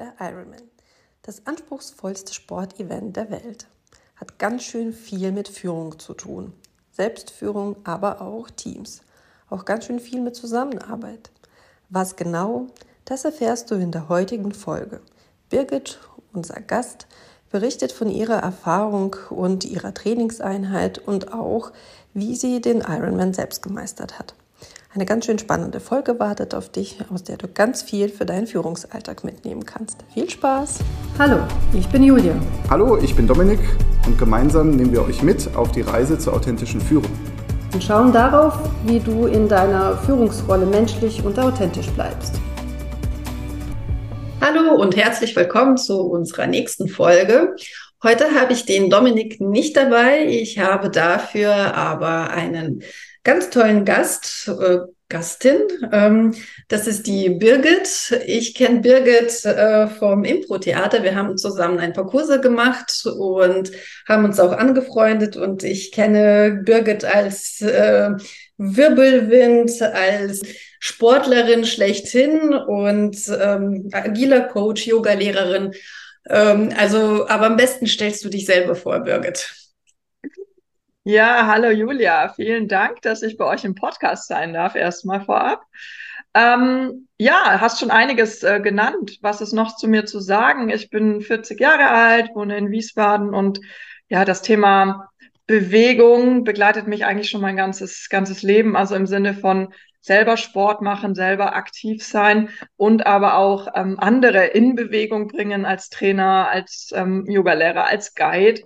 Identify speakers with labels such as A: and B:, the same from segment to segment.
A: Der Ironman. Das anspruchsvollste Sportevent der Welt. Hat ganz schön viel mit Führung zu tun. Selbstführung, aber auch Teams. Auch ganz schön viel mit Zusammenarbeit. Was genau, das erfährst du in der heutigen Folge. Birgit, unser Gast, berichtet von ihrer Erfahrung und ihrer Trainingseinheit und auch, wie sie den Ironman selbst gemeistert hat. Eine ganz schön spannende Folge wartet auf dich, aus der du ganz viel für deinen Führungsalltag mitnehmen kannst. Viel Spaß!
B: Hallo, ich bin Julia.
C: Hallo, ich bin Dominik und gemeinsam nehmen wir euch mit auf die Reise zur authentischen Führung.
B: Und schauen darauf, wie du in deiner Führungsrolle menschlich und authentisch bleibst.
A: Hallo und herzlich willkommen zu unserer nächsten Folge. Heute habe ich den Dominik nicht dabei. Ich habe dafür aber einen ganz tollen Gast, äh, Gastin. Ähm, das ist die Birgit. Ich kenne Birgit äh, vom Impro-Theater. Wir haben zusammen ein paar Kurse gemacht und haben uns auch angefreundet. Und ich kenne Birgit als äh, Wirbelwind, als Sportlerin schlechthin und ähm, agiler Coach, Yoga-Lehrerin. Ähm, also, aber am besten stellst du dich selber vor, Birgit.
D: Ja, hallo Julia, vielen Dank, dass ich bei euch im Podcast sein darf, erstmal vorab. Ähm, ja, hast schon einiges äh, genannt. Was ist noch zu mir zu sagen? Ich bin 40 Jahre alt, wohne in Wiesbaden und ja, das Thema Bewegung begleitet mich eigentlich schon mein ganzes, ganzes Leben. Also im Sinne von selber Sport machen, selber aktiv sein und aber auch ähm, andere in Bewegung bringen als Trainer, als ähm, Yogalehrer, als Guide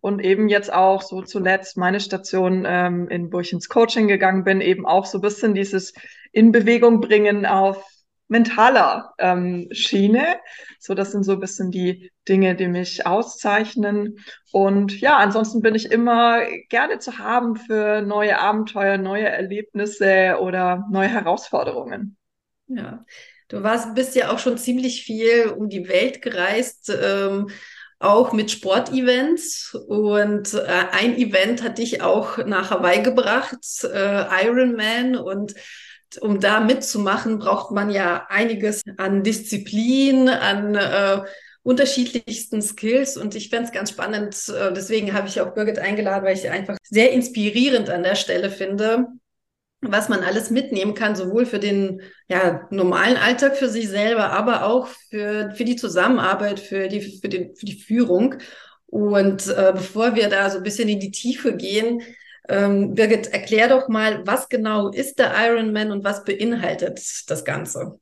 D: und eben jetzt auch so zuletzt meine Station, ähm, in, ins Coaching gegangen bin, eben auch so ein bisschen dieses in Bewegung bringen auf mentaler ähm, Schiene. So, das sind so ein bisschen die Dinge, die mich auszeichnen. Und ja, ansonsten bin ich immer gerne zu haben für neue Abenteuer, neue Erlebnisse oder neue Herausforderungen.
A: Ja, du warst, bist ja auch schon ziemlich viel um die Welt gereist. Ähm, auch mit Sportevents. Und äh, ein Event hat dich auch nach Hawaii gebracht, äh, Ironman. Und um da mitzumachen, braucht man ja einiges an Disziplin, an äh, unterschiedlichsten Skills. Und ich fände es ganz spannend. Äh, deswegen habe ich auch Birgit eingeladen, weil ich einfach sehr inspirierend an der Stelle finde, was man alles mitnehmen kann, sowohl für den ja, normalen Alltag für sich selber, aber auch für, für die Zusammenarbeit, für die, für, den, für die Führung. Und äh, bevor wir da so ein bisschen in die Tiefe gehen, ähm, Birgit, erklär doch mal, was genau ist der Ironman und was beinhaltet das Ganze?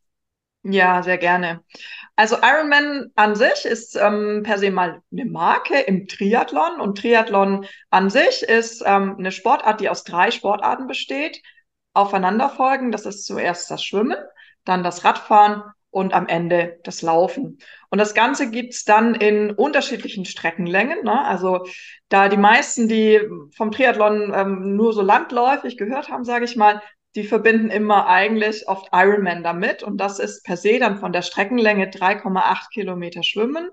D: Ja, sehr gerne. Also Ironman an sich ist ähm, per se mal eine Marke im Triathlon und Triathlon an sich ist ähm, eine Sportart, die aus drei Sportarten besteht aufeinanderfolgen. Das ist zuerst das Schwimmen, dann das Radfahren und am Ende das Laufen. Und das Ganze gibt's dann in unterschiedlichen Streckenlängen. Ne? Also da die meisten, die vom Triathlon ähm, nur so landläufig gehört haben, sage ich mal, die verbinden immer eigentlich oft Ironman damit. Und das ist per se dann von der Streckenlänge 3,8 Kilometer Schwimmen,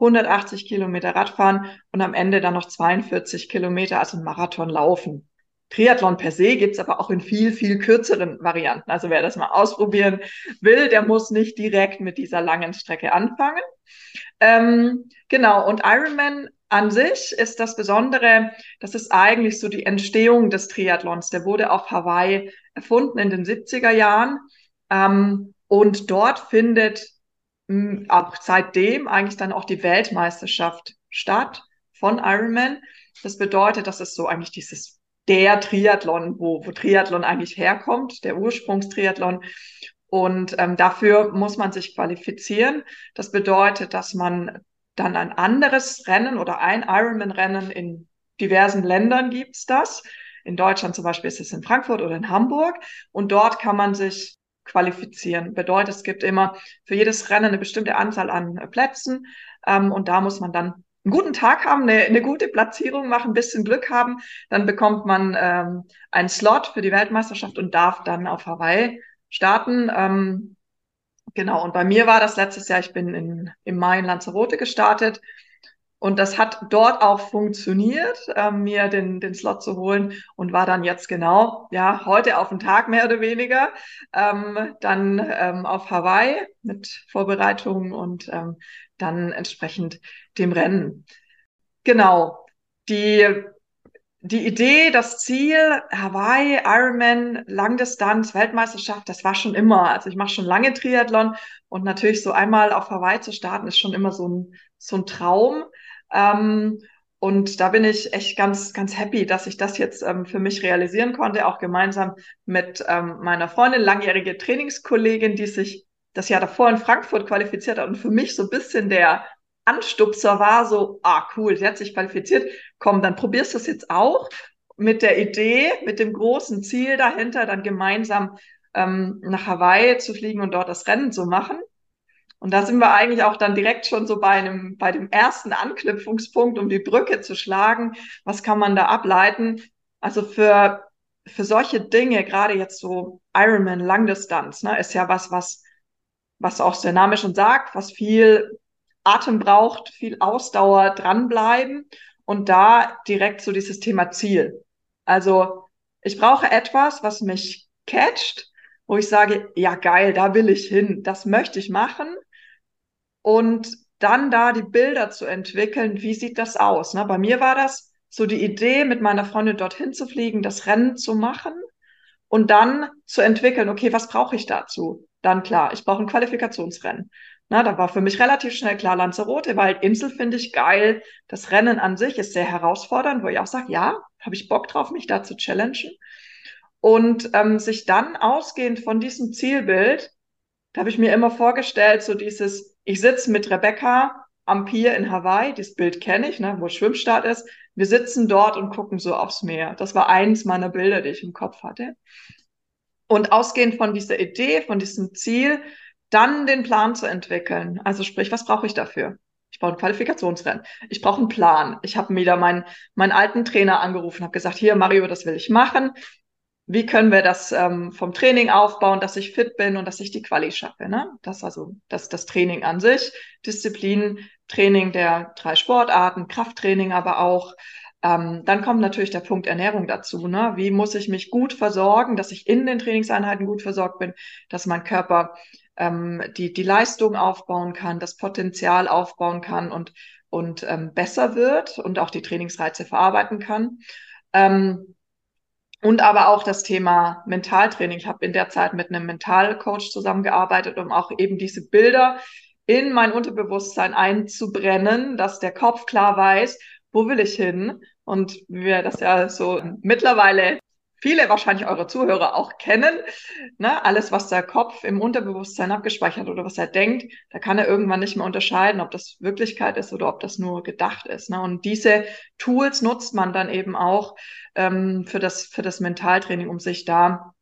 D: 180 Kilometer Radfahren und am Ende dann noch 42 Kilometer, also Marathon laufen. Triathlon per se gibt's aber auch in viel, viel kürzeren Varianten. Also wer das mal ausprobieren will, der muss nicht direkt mit dieser langen Strecke anfangen. Ähm, genau, und Ironman an sich ist das Besondere, das ist eigentlich so die Entstehung des Triathlons. Der wurde auf Hawaii erfunden in den 70er Jahren. Ähm, und dort findet mh, hm, auch seitdem eigentlich dann auch die Weltmeisterschaft statt von Ironman. Das bedeutet, das ist so eigentlich dieses der Triathlon, wo, wo Triathlon eigentlich herkommt, der Ursprungstriathlon. Und ähm, dafür muss man sich qualifizieren. Das bedeutet, dass man dann ein anderes Rennen oder ein Ironman-Rennen in diversen Ländern gibt's das. In Deutschland zum Beispiel ist es in Frankfurt oder in Hamburg. Und dort kann man sich qualifizieren. Bedeutet, es gibt immer für jedes Rennen eine bestimmte Anzahl an Plätzen. Ähm, und da muss man dann einen guten Tag haben, eine, eine gute Platzierung machen, ein bisschen Glück haben, dann bekommt man ähm, einen Slot für die Weltmeisterschaft und darf dann auf Hawaii starten. Ähm, genau, und bei mir war das letztes Jahr, ich bin in, im Mai in Lanzarote gestartet. Und das hat dort auch funktioniert, äh, mir den, den Slot zu holen und war dann jetzt genau, ja, heute auf den Tag mehr oder weniger, ähm, dann ähm, auf Hawaii mit Vorbereitungen und ähm, dann entsprechend dem Rennen. Genau. Die die Idee, das Ziel, Hawaii, Ironman, Langdistanz, Weltmeisterschaft, das war schon immer. Also ich mache schon lange Triathlon und natürlich so einmal auf Hawaii zu starten, ist schon immer so ein, so ein Traum. Ähm, und da bin ich echt ganz, ganz happy, dass ich das jetzt ähm, für mich realisieren konnte, auch gemeinsam mit ähm, meiner Freundin, langjährige Trainingskollegin, die sich das Jahr davor in Frankfurt qualifiziert hat und für mich so ein bisschen der Anstupser war, so, ah cool, sie hat sich qualifiziert, komm, dann probierst du es jetzt auch mit der Idee, mit dem großen Ziel dahinter, dann gemeinsam ähm, nach Hawaii zu fliegen und dort das Rennen zu machen. Und da sind wir eigentlich auch dann direkt schon so bei einem, bei dem ersten Anknüpfungspunkt, um die Brücke zu schlagen. Was kann man da ableiten? Also für, für solche Dinge, gerade jetzt so Ironman Langdistanz, ne, ist ja was, was, was auch der Name schon sagt, was viel Atem braucht, viel Ausdauer dranbleiben und da direkt so dieses Thema Ziel. Also ich brauche etwas, was mich catcht, wo ich sage, ja geil, da will ich hin, das möchte ich machen und dann da die Bilder zu entwickeln, wie sieht das aus? Ne? Bei mir war das so die Idee, mit meiner Freundin dorthin zu fliegen, das Rennen zu machen und dann zu entwickeln, okay, was brauche ich dazu? Dann klar, ich brauche ein Qualifikationsrennen. Na, da war für mich relativ schnell klar, Lanzarote, weil Insel finde ich geil. Das Rennen an sich ist sehr herausfordernd, wo ich auch sage, ja, habe ich Bock drauf, mich da zu challengen. Und ähm, sich dann ausgehend von diesem Zielbild, da habe ich mir immer vorgestellt, so dieses, ich sitze mit Rebecca am Pier in Hawaii, das Bild kenne ich, ne, wo Schwimmstart ist. Wir sitzen dort und gucken so aufs Meer. Das war eins meiner Bilder, die ich im Kopf hatte. Und ausgehend von dieser Idee, von diesem Ziel, dann den Plan zu entwickeln. Also sprich, was brauche ich dafür? Ich brauche ein Qualifikationsrennen. Ich brauche einen Plan. Ich habe wieder meinen, meinen alten Trainer angerufen, habe gesagt, hier Mario, das will ich machen. Wie können wir das ähm, vom Training aufbauen, dass ich fit bin und dass ich die Quali schaffe? Ne? Das also das, das Training an sich, Disziplin, Training der drei Sportarten, Krafttraining aber auch. Ähm, dann kommt natürlich der Punkt Ernährung dazu. Ne? Wie muss ich mich gut versorgen, dass ich in den Trainingseinheiten gut versorgt bin, dass mein Körper ähm, die, die Leistung aufbauen kann, das Potenzial aufbauen kann und, und ähm, besser wird und auch die Trainingsreize verarbeiten kann. Ähm, und aber auch das Thema Mentaltraining. Ich habe in der Zeit mit einem Mentalcoach zusammengearbeitet, um auch eben diese Bilder in mein Unterbewusstsein einzubrennen, dass der Kopf klar weiß, wo will ich hin? Und wir das ja so mittlerweile viele wahrscheinlich eure Zuhörer auch kennen. Ne? Alles, was der Kopf im Unterbewusstsein abgespeichert oder was er denkt, da kann er irgendwann nicht mehr unterscheiden, ob das Wirklichkeit ist oder ob das nur gedacht ist. Ne? Und diese Tools nutzt man dann eben auch ähm, für, das, für das Mentaltraining, um sich da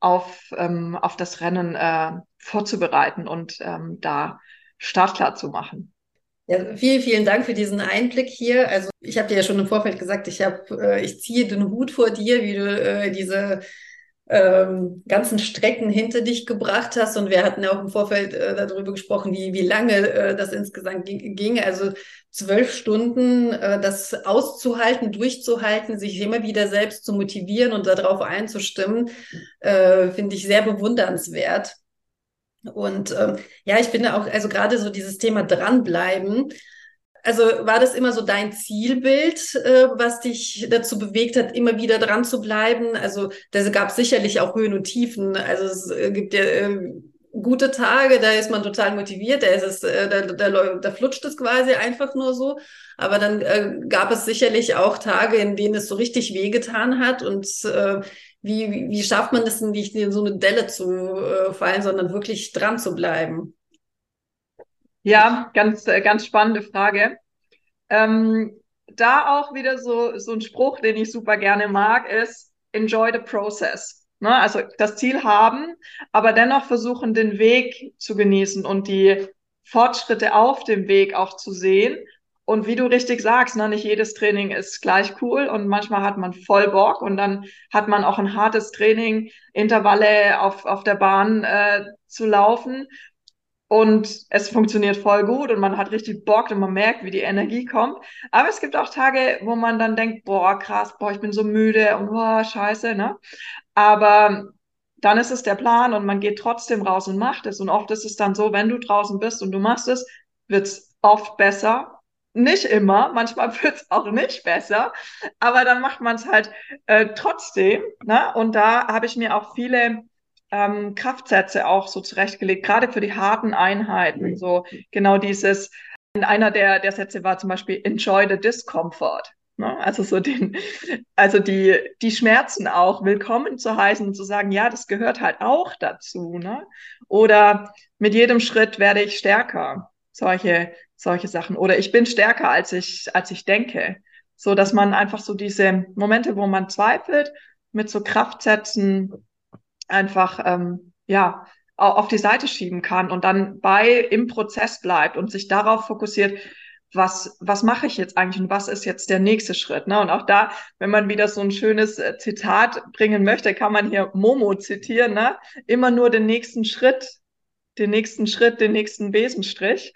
D: auf, ähm, auf das Rennen äh, vorzubereiten und ähm, da startklar zu machen.
A: Ja, vielen, vielen Dank für diesen Einblick hier. Also ich habe dir ja schon im Vorfeld gesagt, ich habe, äh, ich ziehe den Hut vor dir, wie du äh, diese ähm, ganzen Strecken hinter dich gebracht hast. Und wir hatten ja auch im Vorfeld äh, darüber gesprochen, wie, wie lange äh, das insgesamt ging. Also zwölf Stunden, äh, das auszuhalten, durchzuhalten, sich immer wieder selbst zu motivieren und darauf einzustimmen, äh, finde ich sehr bewundernswert. Und ähm, ja, ich finde auch, also gerade so dieses Thema dranbleiben. Also war das immer so dein Zielbild, äh, was dich dazu bewegt hat, immer wieder dran zu bleiben? Also das gab sicherlich auch Höhen und Tiefen. Also es äh, gibt ja äh, gute Tage, da ist man total motiviert, da ist es, äh, da, da, da flutscht es quasi einfach nur so. Aber dann äh, gab es sicherlich auch Tage, in denen es so richtig wehgetan hat. Und äh, wie, wie, schafft man es nicht in so eine Delle zu äh, fallen, sondern wirklich dran zu bleiben?
D: Ja, ganz, äh, ganz spannende Frage. Ähm, da auch wieder so, so ein Spruch, den ich super gerne mag, ist enjoy the process. Ne? Also das Ziel haben, aber dennoch versuchen, den Weg zu genießen und die Fortschritte auf dem Weg auch zu sehen und wie du richtig sagst, ne, nicht jedes Training ist gleich cool und manchmal hat man voll Bock und dann hat man auch ein hartes Training, Intervalle auf, auf der Bahn äh, zu laufen. und es funktioniert voll gut und man hat richtig Bock und man merkt, wie die Energie kommt. Aber es gibt auch Tage, wo man dann denkt, boah, krass, boah, ich bin so müde und boah, scheiße, ne? Aber dann ist es der Plan und man geht trotzdem raus und macht es. Und oft ist es dann so, wenn du draußen bist und du machst es, wird es oft besser. Nicht immer, manchmal wird es auch nicht besser, aber dann macht man es halt äh, trotzdem. Ne? Und da habe ich mir auch viele ähm, Kraftsätze auch so zurechtgelegt, gerade für die harten Einheiten. So genau dieses, einer der, der Sätze war zum Beispiel Enjoy the Discomfort. Ne? Also so den, also die, die Schmerzen auch willkommen zu heißen und zu sagen, ja, das gehört halt auch dazu. Ne? Oder mit jedem Schritt werde ich stärker. Solche, solche Sachen. Oder ich bin stärker, als ich, als ich denke. So dass man einfach so diese Momente, wo man zweifelt, mit so Kraftsätzen einfach ähm, ja auf die Seite schieben kann und dann bei im Prozess bleibt und sich darauf fokussiert, was, was mache ich jetzt eigentlich und was ist jetzt der nächste Schritt? Ne? Und auch da, wenn man wieder so ein schönes äh, Zitat bringen möchte, kann man hier Momo zitieren, ne? immer nur den nächsten Schritt, den nächsten Schritt, den nächsten Besenstrich.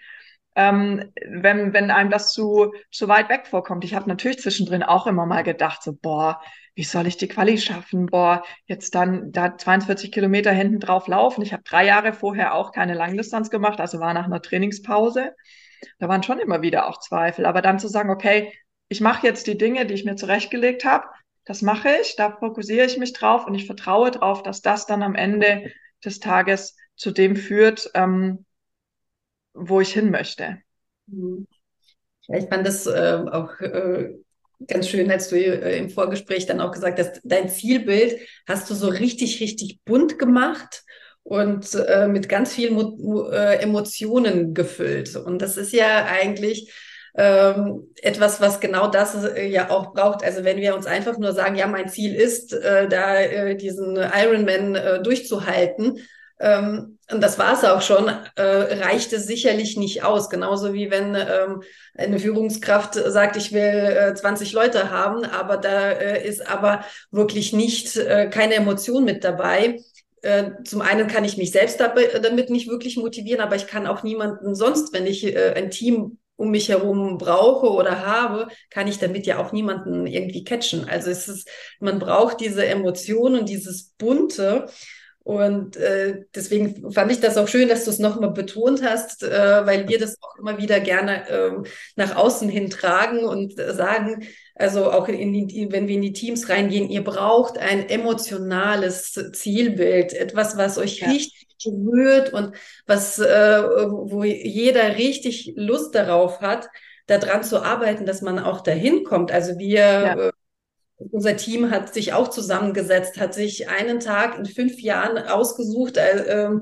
D: Ähm, wenn, wenn einem das zu, zu weit weg vorkommt. Ich habe natürlich zwischendrin auch immer mal gedacht, so, boah, wie soll ich die Quali schaffen? Boah, jetzt dann da 42 Kilometer hinten drauf laufen. Ich habe drei Jahre vorher auch keine Langdistanz gemacht, also war nach einer Trainingspause. Da waren schon immer wieder auch Zweifel. Aber dann zu sagen, okay, ich mache jetzt die Dinge, die ich mir zurechtgelegt habe, das mache ich, da fokussiere ich mich drauf und ich vertraue drauf, dass das dann am Ende des Tages zu dem führt, ähm, wo ich hin möchte.
A: Mhm. Ja, ich fand das äh, auch äh, ganz schön, als du äh, im Vorgespräch dann auch gesagt hast, dein Zielbild hast du so richtig, richtig bunt gemacht und äh, mit ganz vielen Mo äh, Emotionen gefüllt. Und das ist ja eigentlich ähm, etwas, was genau das äh, ja auch braucht. Also wenn wir uns einfach nur sagen, ja, mein Ziel ist, äh, da äh, diesen Ironman äh, durchzuhalten, ähm, und das war es auch schon, äh, reichte sicherlich nicht aus. Genauso wie wenn ähm, eine Führungskraft sagt, ich will äh, 20 Leute haben, aber da äh, ist aber wirklich nicht äh, keine Emotion mit dabei. Äh, zum einen kann ich mich selbst dabei, damit nicht wirklich motivieren, aber ich kann auch niemanden sonst, wenn ich äh, ein Team um mich herum brauche oder habe, kann ich damit ja auch niemanden irgendwie catchen. Also es ist, man braucht diese Emotionen und dieses Bunte. Und äh, deswegen fand ich das auch schön, dass du es nochmal betont hast, äh, weil wir das auch immer wieder gerne äh, nach außen hin tragen und äh, sagen, also auch in die, wenn wir in die Teams reingehen, ihr braucht ein emotionales Zielbild, etwas, was euch ja. richtig berührt und was, äh, wo jeder richtig Lust darauf hat, daran zu arbeiten, dass man auch dahin kommt. Also wir ja. Unser Team hat sich auch zusammengesetzt, hat sich einen Tag in fünf Jahren ausgesucht. Äh, ähm,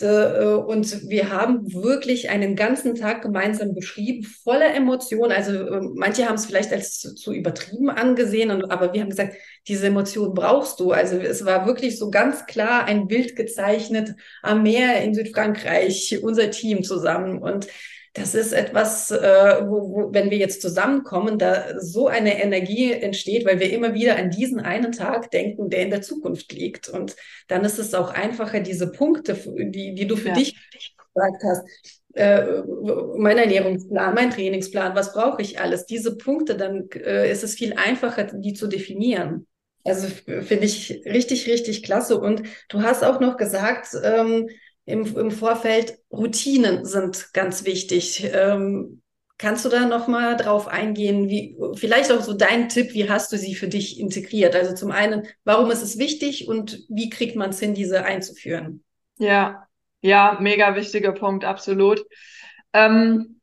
A: äh, und wir haben wirklich einen ganzen Tag gemeinsam beschrieben, voller Emotionen. Also äh, manche haben es vielleicht als zu, zu übertrieben angesehen, und, aber wir haben gesagt, diese Emotionen brauchst du. Also es war wirklich so ganz klar ein Bild gezeichnet am Meer in Südfrankreich, unser Team zusammen. Und das ist etwas, äh, wo, wo, wenn wir jetzt zusammenkommen, da so eine Energie entsteht, weil wir immer wieder an diesen einen Tag denken, der in der Zukunft liegt. Und dann ist es auch einfacher, diese Punkte, die, die du für ja. dich gesagt hast, äh, mein Ernährungsplan, mein Trainingsplan, was brauche ich alles? Diese Punkte, dann äh, ist es viel einfacher, die zu definieren. Also finde ich richtig, richtig klasse. Und du hast auch noch gesagt, ähm, im, im Vorfeld, Routinen sind ganz wichtig. Ähm, kannst du da noch mal drauf eingehen, wie vielleicht auch so dein Tipp, wie hast du sie für dich integriert? Also zum einen, warum ist es wichtig und wie kriegt man es hin, diese einzuführen?
D: Ja, ja, mega wichtiger Punkt, absolut. Ähm,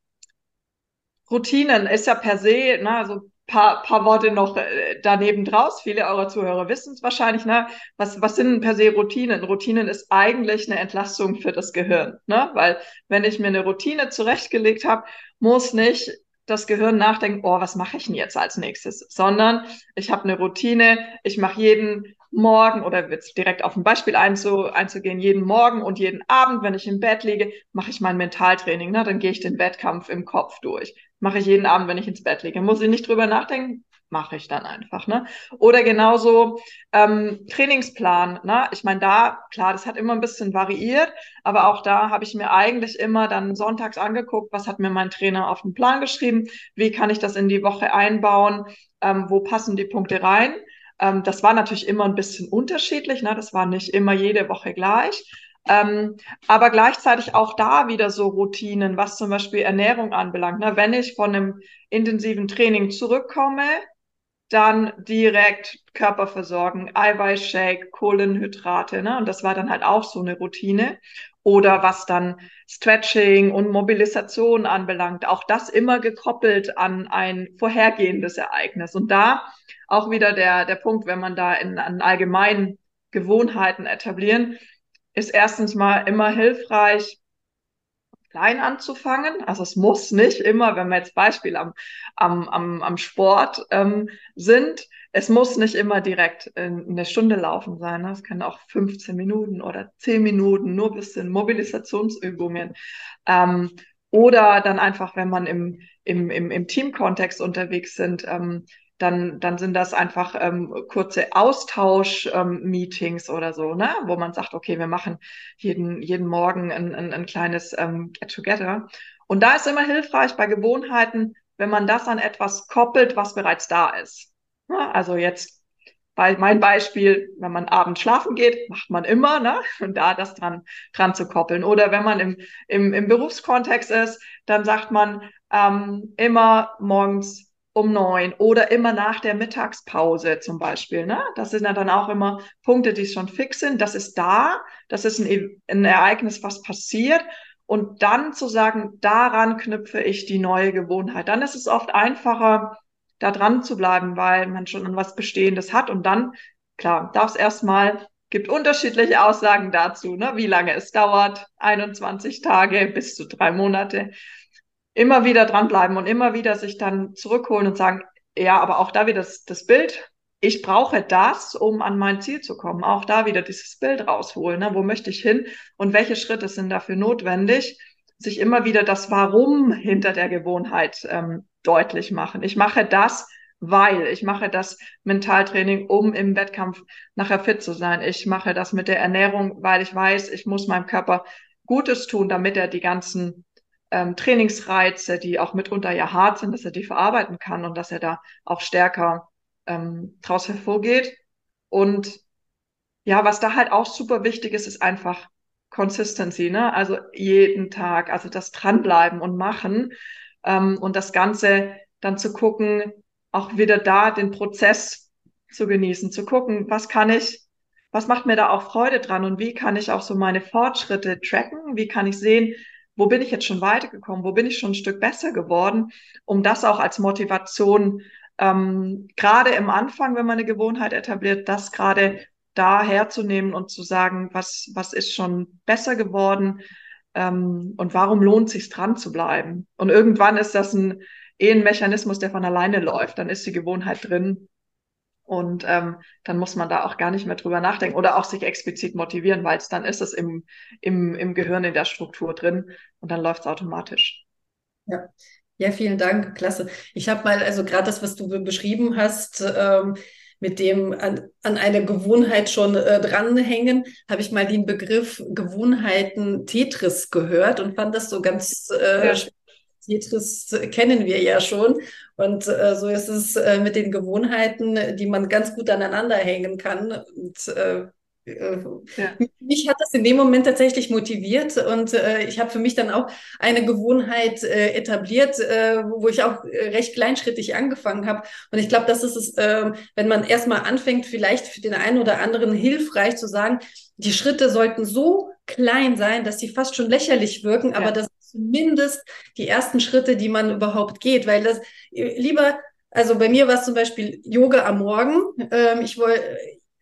D: Routinen ist ja per se, ne, also paar, paar Worte noch äh, daneben draus. Viele eurer Zuhörer wissen es wahrscheinlich. Ne? Was, was sind per se Routinen? Routinen ist eigentlich eine Entlastung für das Gehirn. Ne? Weil wenn ich mir eine Routine zurechtgelegt habe, muss nicht das Gehirn nachdenken, oh, was mache ich denn jetzt als nächstes? Sondern ich habe eine Routine, ich mache jeden Morgen oder jetzt direkt auf ein Beispiel einzu, einzugehen, jeden Morgen und jeden Abend, wenn ich im Bett liege, mache ich mein Mentaltraining. Ne? Dann gehe ich den Wettkampf im Kopf durch mache ich jeden Abend, wenn ich ins Bett liege. Muss ich nicht drüber nachdenken, mache ich dann einfach. Ne? Oder genauso ähm, Trainingsplan. Ne? Ich meine, da, klar, das hat immer ein bisschen variiert, aber auch da habe ich mir eigentlich immer dann sonntags angeguckt, was hat mir mein Trainer auf den Plan geschrieben, wie kann ich das in die Woche einbauen, ähm, wo passen die Punkte rein. Ähm, das war natürlich immer ein bisschen unterschiedlich, ne? das war nicht immer jede Woche gleich. Ähm, aber gleichzeitig auch da wieder so Routinen, was zum Beispiel Ernährung anbelangt. Ne? Wenn ich von einem intensiven Training zurückkomme, dann direkt Körper versorgen, Eiweißshake, Kohlenhydrate. Ne? Und das war dann halt auch so eine Routine. Oder was dann Stretching und Mobilisation anbelangt, auch das immer gekoppelt an ein vorhergehendes Ereignis. Und da auch wieder der, der Punkt, wenn man da in, an allgemeinen Gewohnheiten etablieren, ist erstens mal immer hilfreich, klein anzufangen. Also es muss nicht immer, wenn wir jetzt Beispiel am, am, am, am Sport ähm, sind, es muss nicht immer direkt eine Stunde laufen sein. Ne? Es können auch 15 Minuten oder 10 Minuten, nur ein bisschen Mobilisationsübungen. Ähm, oder dann einfach, wenn man im, im, im, im Teamkontext unterwegs sind, ähm, dann, dann sind das einfach ähm, kurze Austausch-Meetings ähm, oder so, ne? wo man sagt, okay, wir machen jeden, jeden Morgen ein, ein, ein kleines ähm, Get-Together. Und da ist immer hilfreich bei Gewohnheiten, wenn man das an etwas koppelt, was bereits da ist. Ja, also jetzt bei mein Beispiel, wenn man abends schlafen geht, macht man immer, ne? Und da das dran, dran zu koppeln. Oder wenn man im, im, im Berufskontext ist, dann sagt man ähm, immer morgens um neun oder immer nach der Mittagspause zum Beispiel. Ne? Das sind ja dann auch immer Punkte, die schon fix sind. Das ist da, das ist ein, e-, ein Ereignis, was passiert. Und dann zu sagen, daran knüpfe ich die neue Gewohnheit. Dann ist es oft einfacher, da dran zu bleiben, weil man schon an was Bestehendes hat. Und dann, klar, darf es erstmal, gibt unterschiedliche Aussagen dazu, ne? wie lange es dauert, 21 Tage bis zu drei Monate immer wieder dranbleiben und immer wieder sich dann zurückholen und sagen, ja, aber auch da wieder das, das Bild, ich brauche das, um an mein Ziel zu kommen. Auch da wieder dieses Bild rausholen. Ne? Wo möchte ich hin und welche Schritte sind dafür notwendig? Sich immer wieder das Warum hinter der Gewohnheit ähm, deutlich machen. Ich mache das, weil ich mache das Mentaltraining, um im Wettkampf nachher fit zu sein. Ich mache das mit der Ernährung, weil ich weiß, ich muss meinem Körper Gutes tun, damit er die ganzen ähm, Trainingsreize, die auch mitunter ja hart sind, dass er die verarbeiten kann und dass er da auch stärker ähm, draus hervorgeht. Und ja, was da halt auch super wichtig ist, ist einfach Consistency, ne? Also jeden Tag, also das dranbleiben und machen ähm, und das Ganze dann zu gucken, auch wieder da den Prozess zu genießen, zu gucken, was kann ich, was macht mir da auch Freude dran und wie kann ich auch so meine Fortschritte tracken, wie kann ich sehen, wo bin ich jetzt schon weitergekommen, wo bin ich schon ein Stück besser geworden, um das auch als Motivation, ähm, gerade im Anfang, wenn man eine Gewohnheit etabliert, das gerade da herzunehmen und zu sagen, was, was ist schon besser geworden ähm, und warum lohnt sich dran zu bleiben. Und irgendwann ist das ein, eh ein Mechanismus, der von alleine läuft. Dann ist die Gewohnheit drin und ähm, dann muss man da auch gar nicht mehr drüber nachdenken oder auch sich explizit motivieren, weil es dann ist es im, im, im Gehirn in der Struktur drin und dann läuft es automatisch.
A: Ja. ja, vielen Dank, klasse. Ich habe mal, also gerade das, was du beschrieben hast, ähm, mit dem an, an eine Gewohnheit schon äh, dranhängen, habe ich mal den Begriff Gewohnheiten Tetris gehört und fand das so ganz äh, ja. Tetris kennen wir ja schon. Und äh, so ist es äh, mit den Gewohnheiten, die man ganz gut aneinander hängen kann. Und äh, äh ja. mich hat das in dem Moment tatsächlich motiviert und äh, ich habe für mich dann auch eine Gewohnheit äh, etabliert, äh, wo ich auch äh, recht kleinschrittig angefangen habe. Und ich glaube, das ist es, äh, wenn man erstmal anfängt, vielleicht für den einen oder anderen hilfreich zu sagen, die Schritte sollten so klein sein, dass sie fast schon lächerlich wirken, ja. aber das zumindest die ersten Schritte, die man überhaupt geht, weil das lieber, also bei mir war es zum Beispiel Yoga am Morgen. Ähm, ich wollte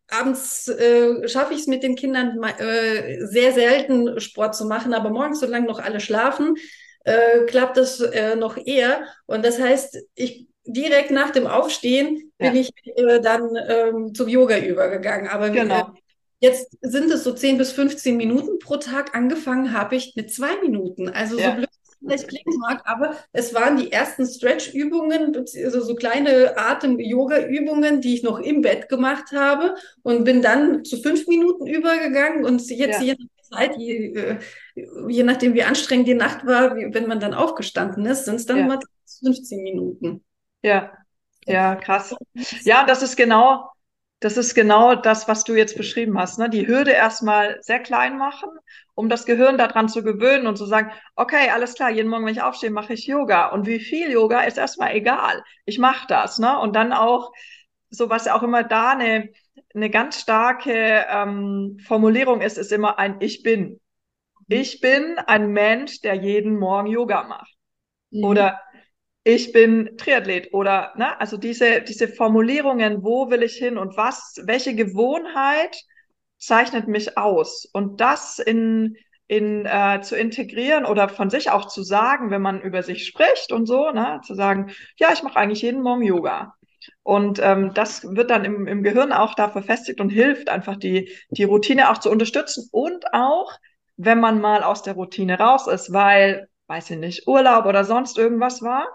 A: abends äh, schaffe ich es mit den Kindern äh, sehr selten Sport zu machen, aber morgens, solange noch alle schlafen, äh, klappt das äh, noch eher. Und das heißt, ich direkt nach dem Aufstehen ja. bin ich äh, dann ähm, zum Yoga übergegangen. Aber genau. Jetzt sind es so 10 bis 15 Minuten pro Tag. Angefangen habe ich mit zwei Minuten. Also ja. so blöd vielleicht klingen mag, aber es waren die ersten Stretch-Übungen, also so kleine Atem-Yoga-Übungen, die ich noch im Bett gemacht habe und bin dann zu fünf Minuten übergegangen und jetzt ja. je nach Zeit, je, äh, je, nachdem wie anstrengend die Nacht war, wenn man dann aufgestanden ist, sind es dann ja. mal 15 Minuten.
D: Ja, ja, krass. Ja, das ist genau, das ist genau das, was du jetzt beschrieben hast. Ne? Die Hürde erstmal sehr klein machen, um das Gehirn daran zu gewöhnen und zu sagen, okay, alles klar, jeden Morgen, wenn ich aufstehe, mache ich Yoga. Und wie viel Yoga ist erstmal egal. Ich mache das. Ne? Und dann auch, so was auch immer da eine, eine ganz starke ähm, Formulierung ist, ist immer ein Ich bin. Ich bin ein Mensch, der jeden Morgen Yoga macht. Mhm. Oder ich bin Triathlet oder, ne, also diese, diese Formulierungen, wo will ich hin und was, welche Gewohnheit zeichnet mich aus? Und das in, in, äh, zu integrieren oder von sich auch zu sagen, wenn man über sich spricht und so, ne, zu sagen, ja, ich mache eigentlich jeden Morgen Yoga. Und ähm, das wird dann im, im Gehirn auch da verfestigt und hilft einfach die, die Routine auch zu unterstützen und auch, wenn man mal aus der Routine raus ist, weil, weiß ich nicht, Urlaub oder sonst irgendwas war,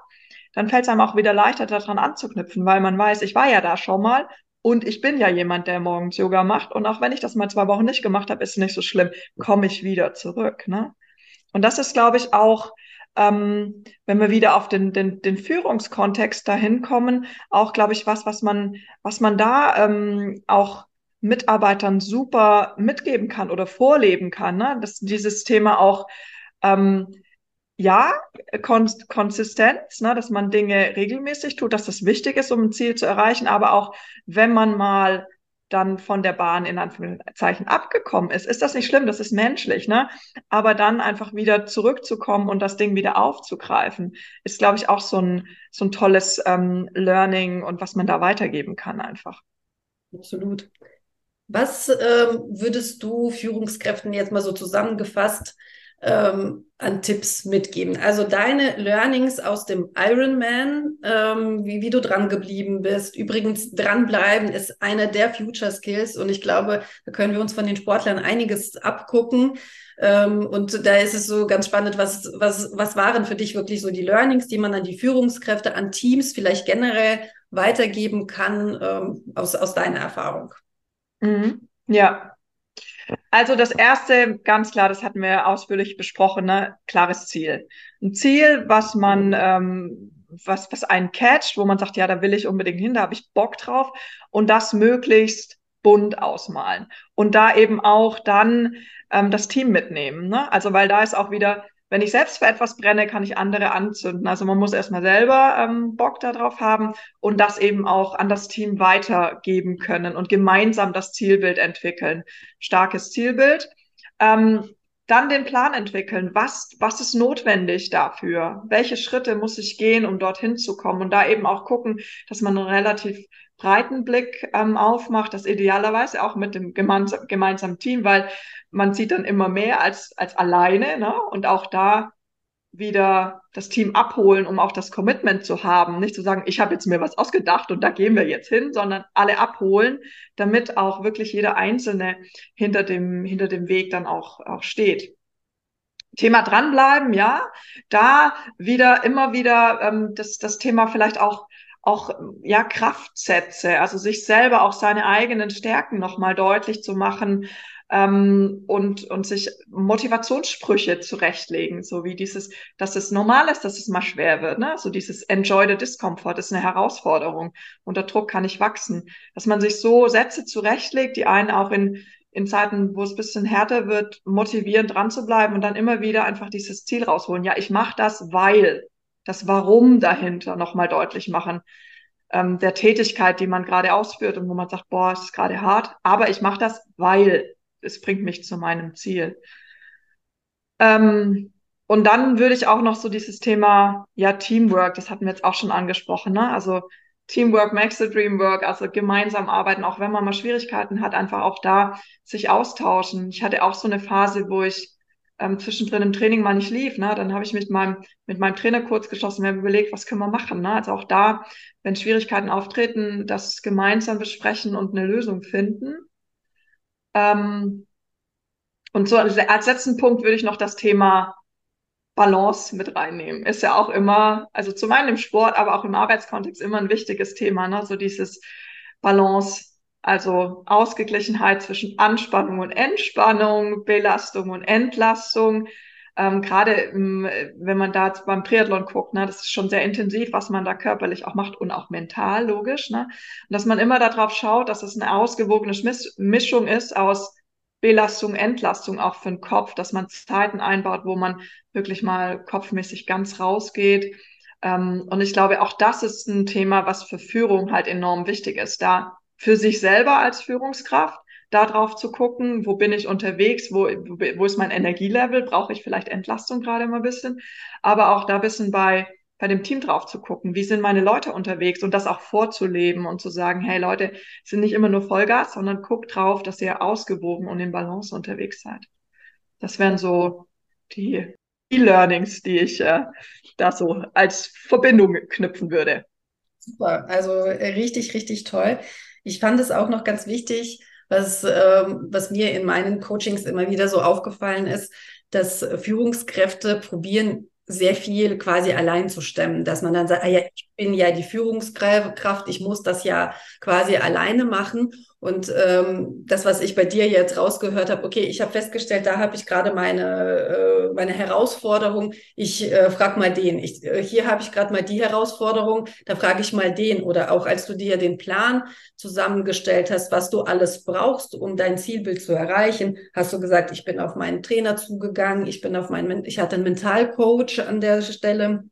D: dann fällt es einem auch wieder leichter, daran anzuknüpfen, weil man weiß, ich war ja da schon mal und ich bin ja jemand, der morgens Yoga macht. Und auch wenn ich das mal zwei Wochen nicht gemacht habe, ist nicht so schlimm, komme ich wieder zurück. Ne? Und das ist, glaube ich, auch, ähm, wenn wir wieder auf den, den, den Führungskontext dahin kommen, auch, glaube ich, was, was man, was man da ähm, auch Mitarbeitern super mitgeben kann oder vorleben kann. Ne? Dass dieses Thema auch ähm, ja, Kon Konsistenz, ne, dass man Dinge regelmäßig tut, dass das wichtig ist, um ein Ziel zu erreichen, aber auch wenn man mal dann von der Bahn in Anführungszeichen abgekommen ist, ist das nicht schlimm, das ist menschlich, ne? Aber dann einfach wieder zurückzukommen und das Ding wieder aufzugreifen, ist, glaube ich, auch so ein, so ein tolles ähm, Learning und was man da weitergeben kann einfach.
A: Absolut. Was ähm, würdest du Führungskräften jetzt mal so zusammengefasst ähm, an Tipps mitgeben? Also deine Learnings aus dem Ironman, ähm, wie, wie du dran geblieben bist. Übrigens, dranbleiben ist einer der Future Skills und ich glaube, da können wir uns von den Sportlern einiges abgucken. Ähm, und da ist es so ganz spannend, was, was, was waren für dich wirklich so die Learnings, die man an die Führungskräfte, an Teams vielleicht generell weitergeben kann ähm, aus, aus deiner Erfahrung?
D: Mhm. Ja, also das erste, ganz klar, das hatten wir ausführlich besprochen, ne? klares Ziel. Ein Ziel, was man, ähm, was, was einen catcht, wo man sagt, ja, da will ich unbedingt hin, da habe ich Bock drauf und das möglichst bunt ausmalen. Und da eben auch dann ähm, das Team mitnehmen. Ne? Also weil da ist auch wieder wenn ich selbst für etwas brenne, kann ich andere anzünden. Also man muss erstmal selber ähm, Bock darauf haben und das eben auch an das Team weitergeben können und gemeinsam das Zielbild entwickeln. Starkes Zielbild. Ähm, dann den Plan entwickeln. Was, was ist notwendig dafür? Welche Schritte muss ich gehen, um dorthin zu kommen? Und da eben auch gucken, dass man einen relativ breiten Blick ähm, aufmacht, das idealerweise auch mit dem gemeinsam, gemeinsamen Team, weil man sieht dann immer mehr als, als alleine ne? und auch da wieder das Team abholen, um auch das Commitment zu haben. Nicht zu sagen, ich habe jetzt mir was ausgedacht und da gehen wir jetzt hin, sondern alle abholen, damit auch wirklich jeder Einzelne hinter dem, hinter dem Weg dann auch, auch steht. Thema dranbleiben, ja, da wieder immer wieder ähm, das, das Thema vielleicht auch auch ja Kraftsätze, also sich selber auch seine eigenen Stärken nochmal deutlich zu machen ähm, und und sich Motivationssprüche zurechtlegen, so wie dieses, dass es normal ist, dass es mal schwer wird, ne? So dieses Enjoy the Discomfort ist eine Herausforderung. Unter Druck kann ich wachsen, dass man sich so Sätze zurechtlegt, die einen auch in in Zeiten, wo es bisschen härter wird, motivieren, dran zu bleiben und dann immer wieder einfach dieses Ziel rausholen. Ja, ich mache das, weil das Warum dahinter nochmal deutlich machen, ähm, der Tätigkeit, die man gerade ausführt und wo man sagt, boah, es ist gerade hart, aber ich mache das, weil es bringt mich zu meinem Ziel. Ähm, und dann würde ich auch noch so dieses Thema, ja, Teamwork, das hatten wir jetzt auch schon angesprochen, ne? Also Teamwork makes the dream work, also gemeinsam arbeiten, auch wenn man mal Schwierigkeiten hat, einfach auch da sich austauschen. Ich hatte auch so eine Phase, wo ich ähm, zwischendrin im Training mal nicht lief, ne, dann habe ich mit meinem, mit meinem Trainer kurz geschlossen, wir haben überlegt, was können wir machen. Ne? Also auch da, wenn Schwierigkeiten auftreten, das gemeinsam besprechen und eine Lösung finden. Ähm, und so als letzten Punkt würde ich noch das Thema Balance mit reinnehmen. Ist ja auch immer, also zum einen im Sport, aber auch im Arbeitskontext immer ein wichtiges Thema, ne? So dieses Balance, also Ausgeglichenheit zwischen Anspannung und Entspannung, Belastung und Entlastung. Ähm, Gerade wenn man da beim Triathlon guckt, ne, das ist schon sehr intensiv, was man da körperlich auch macht und auch mental, logisch. Ne? Und dass man immer darauf schaut, dass es eine ausgewogene Mischung ist aus Belastung, Entlastung auch für den Kopf, dass man Zeiten einbaut, wo man wirklich mal kopfmäßig ganz rausgeht. Ähm, und ich glaube, auch das ist ein Thema, was für Führung halt enorm wichtig ist, da für sich selber als Führungskraft darauf zu gucken, wo bin ich unterwegs, wo, wo ist mein Energielevel, brauche ich vielleicht Entlastung gerade mal ein bisschen, aber auch da ein bisschen bei bei dem Team drauf zu gucken, wie sind meine Leute unterwegs und das auch vorzuleben und zu sagen, hey Leute, sind nicht immer nur Vollgas, sondern guckt drauf, dass ihr ausgewogen und in Balance unterwegs seid. Das wären so die E-Learnings, die ich äh, da so als Verbindung knüpfen würde.
A: Super, also äh, richtig, richtig toll. Ich fand es auch noch ganz wichtig, was, ähm, was mir in meinen Coachings immer wieder so aufgefallen ist, dass Führungskräfte probieren, sehr viel quasi allein zu stemmen, dass man dann sagt, ah ja, ich bin ja die Führungskraft, ich muss das ja quasi alleine machen. Und ähm, das, was ich bei dir jetzt rausgehört habe, okay, ich habe festgestellt, da habe ich gerade meine, äh, meine Herausforderung. Ich äh, frage mal den. Ich, äh, hier habe ich gerade mal die Herausforderung, da frage ich mal den. Oder auch als du dir den Plan zusammengestellt hast, was du alles brauchst, um dein Zielbild zu erreichen, hast du gesagt, ich bin auf meinen Trainer zugegangen, ich bin auf meinen, ich hatte einen Mentalcoach an der Stelle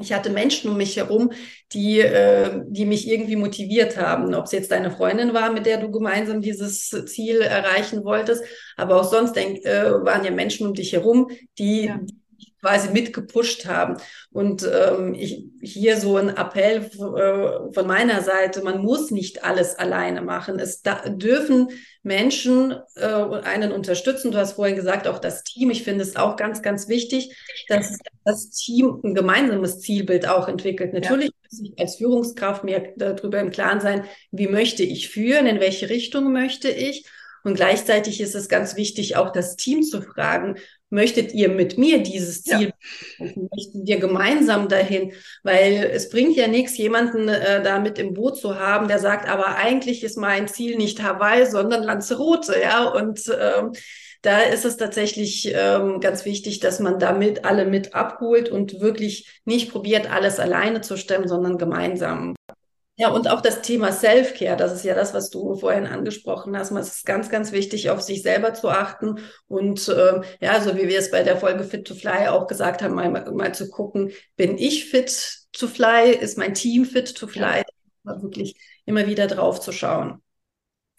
A: ich hatte Menschen um mich herum, die, äh, die mich irgendwie motiviert haben. Ob es jetzt deine Freundin war, mit der du gemeinsam dieses Ziel erreichen wolltest, aber auch sonst denk, äh, waren ja Menschen um dich herum, die, ja. die quasi mitgepusht haben. Und ähm, ich, hier so ein Appell äh, von meiner Seite, man muss nicht alles alleine machen. Es da, dürfen Menschen äh, einen unterstützen. Du hast vorhin gesagt, auch das Team. Ich finde es auch ganz, ganz wichtig, dass das Team ein gemeinsames Zielbild auch entwickelt. Natürlich ja. muss ich als Führungskraft mir darüber im Klaren sein, wie möchte ich führen, in welche Richtung möchte ich. Und gleichzeitig ist es ganz wichtig, auch das Team zu fragen, möchtet ihr mit mir dieses Ziel, ja. möchten wir gemeinsam dahin, weil es bringt ja nichts, jemanden äh, da mit im Boot zu haben, der sagt, aber eigentlich ist mein Ziel nicht Hawaii, sondern Lanzarote, ja, und ähm, da ist es tatsächlich ähm, ganz wichtig, dass man damit alle mit abholt und wirklich nicht probiert, alles alleine zu stemmen, sondern gemeinsam. Ja, und auch das Thema Self-Care, das ist ja das, was du vorhin angesprochen hast. Es ist ganz, ganz wichtig, auf sich selber zu achten und äh, ja, so wie wir es bei der Folge Fit to Fly auch gesagt haben, mal, mal zu gucken, bin ich fit to fly, ist mein Team fit to fly, ja. wirklich immer wieder drauf zu schauen.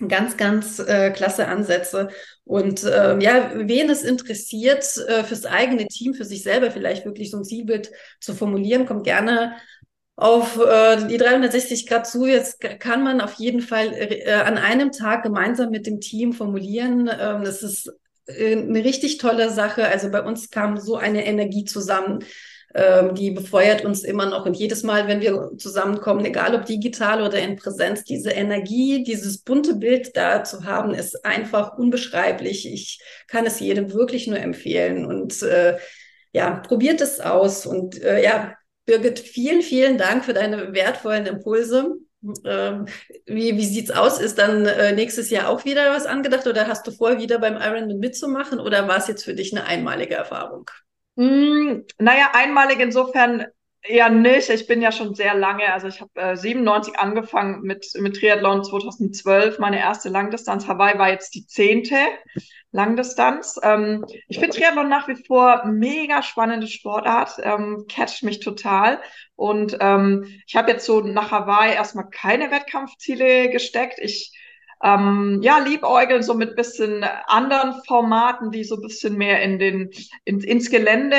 A: Ganz, ganz äh, klasse Ansätze. Und äh, ja, wen es interessiert, äh, fürs eigene Team, für sich selber vielleicht wirklich so ein Zielbild zu formulieren, kommt gerne auf äh, die 360 Grad zu. Jetzt kann man auf jeden Fall äh, an einem Tag gemeinsam mit dem Team formulieren. Ähm, das ist äh, eine richtig tolle Sache. Also bei uns kam so eine Energie zusammen. Ähm, die befeuert uns immer noch. Und jedes Mal, wenn wir zusammenkommen, egal ob digital oder in Präsenz, diese Energie, dieses bunte Bild da zu haben, ist einfach unbeschreiblich. Ich kann es jedem wirklich nur empfehlen. Und äh, ja, probiert es aus. Und äh, ja, Birgit, vielen, vielen Dank für deine wertvollen Impulse. Ähm, wie, wie sieht's aus? Ist dann äh, nächstes Jahr auch wieder was angedacht oder hast du vor, wieder beim Ironman mitzumachen oder war es jetzt für dich eine einmalige Erfahrung?
D: Mm, naja, einmalig insofern eher nicht. Ich bin ja schon sehr lange, also ich habe äh, 97 angefangen mit, mit Triathlon 2012. Meine erste Langdistanz Hawaii war jetzt die zehnte. Langdistanz. Ähm, ich finde Triathlon nach wie vor mega spannende Sportart, ähm, catcht mich total. Und ähm, ich habe jetzt so nach Hawaii erstmal keine Wettkampfziele gesteckt. Ich ähm, ja, liebäugeln so mit bisschen anderen Formaten, die so ein bisschen mehr in den, in, ins Gelände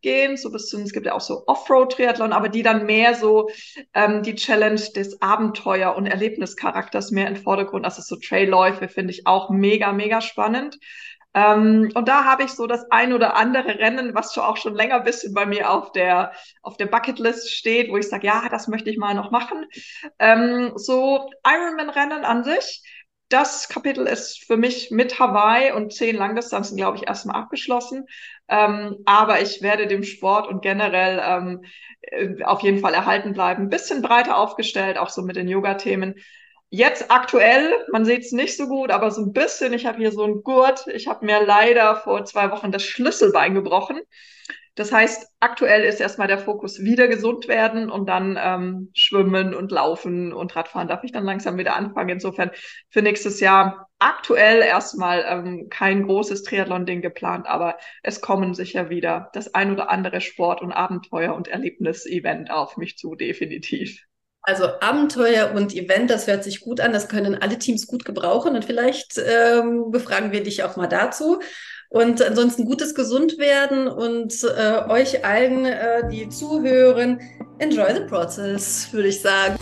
D: gehen, so bisschen, es gibt ja auch so Offroad-Triathlon, aber die dann mehr so ähm, die Challenge des Abenteuer- und Erlebnischarakters mehr in den Vordergrund. Also so Trailläufe finde ich auch mega, mega spannend. Ähm, und da habe ich so das ein oder andere Rennen, was schon auch schon länger ein bisschen bei mir auf der, auf der Bucketlist steht, wo ich sage, ja, das möchte ich mal noch machen. Ähm, so Ironman-Rennen an sich das Kapitel ist für mich mit Hawaii und zehn Langdistanzen, glaube ich, erstmal abgeschlossen. Ähm, aber ich werde dem Sport und generell ähm, äh, auf jeden Fall erhalten bleiben. Ein bisschen breiter aufgestellt, auch so mit den Yoga-Themen. Jetzt aktuell, man sieht es nicht so gut, aber so ein bisschen. Ich habe hier so einen Gurt. Ich habe mir leider vor zwei Wochen das Schlüsselbein gebrochen. Das heißt, aktuell ist erstmal der Fokus wieder gesund werden und dann ähm, schwimmen und laufen und Radfahren darf ich dann langsam wieder anfangen. Insofern für nächstes Jahr aktuell erstmal ähm, kein großes Triathlon-Ding geplant, aber es kommen sicher wieder das ein oder andere Sport- und Abenteuer- und Erlebnis-Event auf mich zu, definitiv.
A: Also Abenteuer und Event, das hört sich gut an. Das können alle Teams gut gebrauchen. Und vielleicht ähm, befragen wir dich auch mal dazu. Und ansonsten gutes Gesundwerden und äh, euch allen, äh, die zuhören, enjoy the process, würde ich sagen.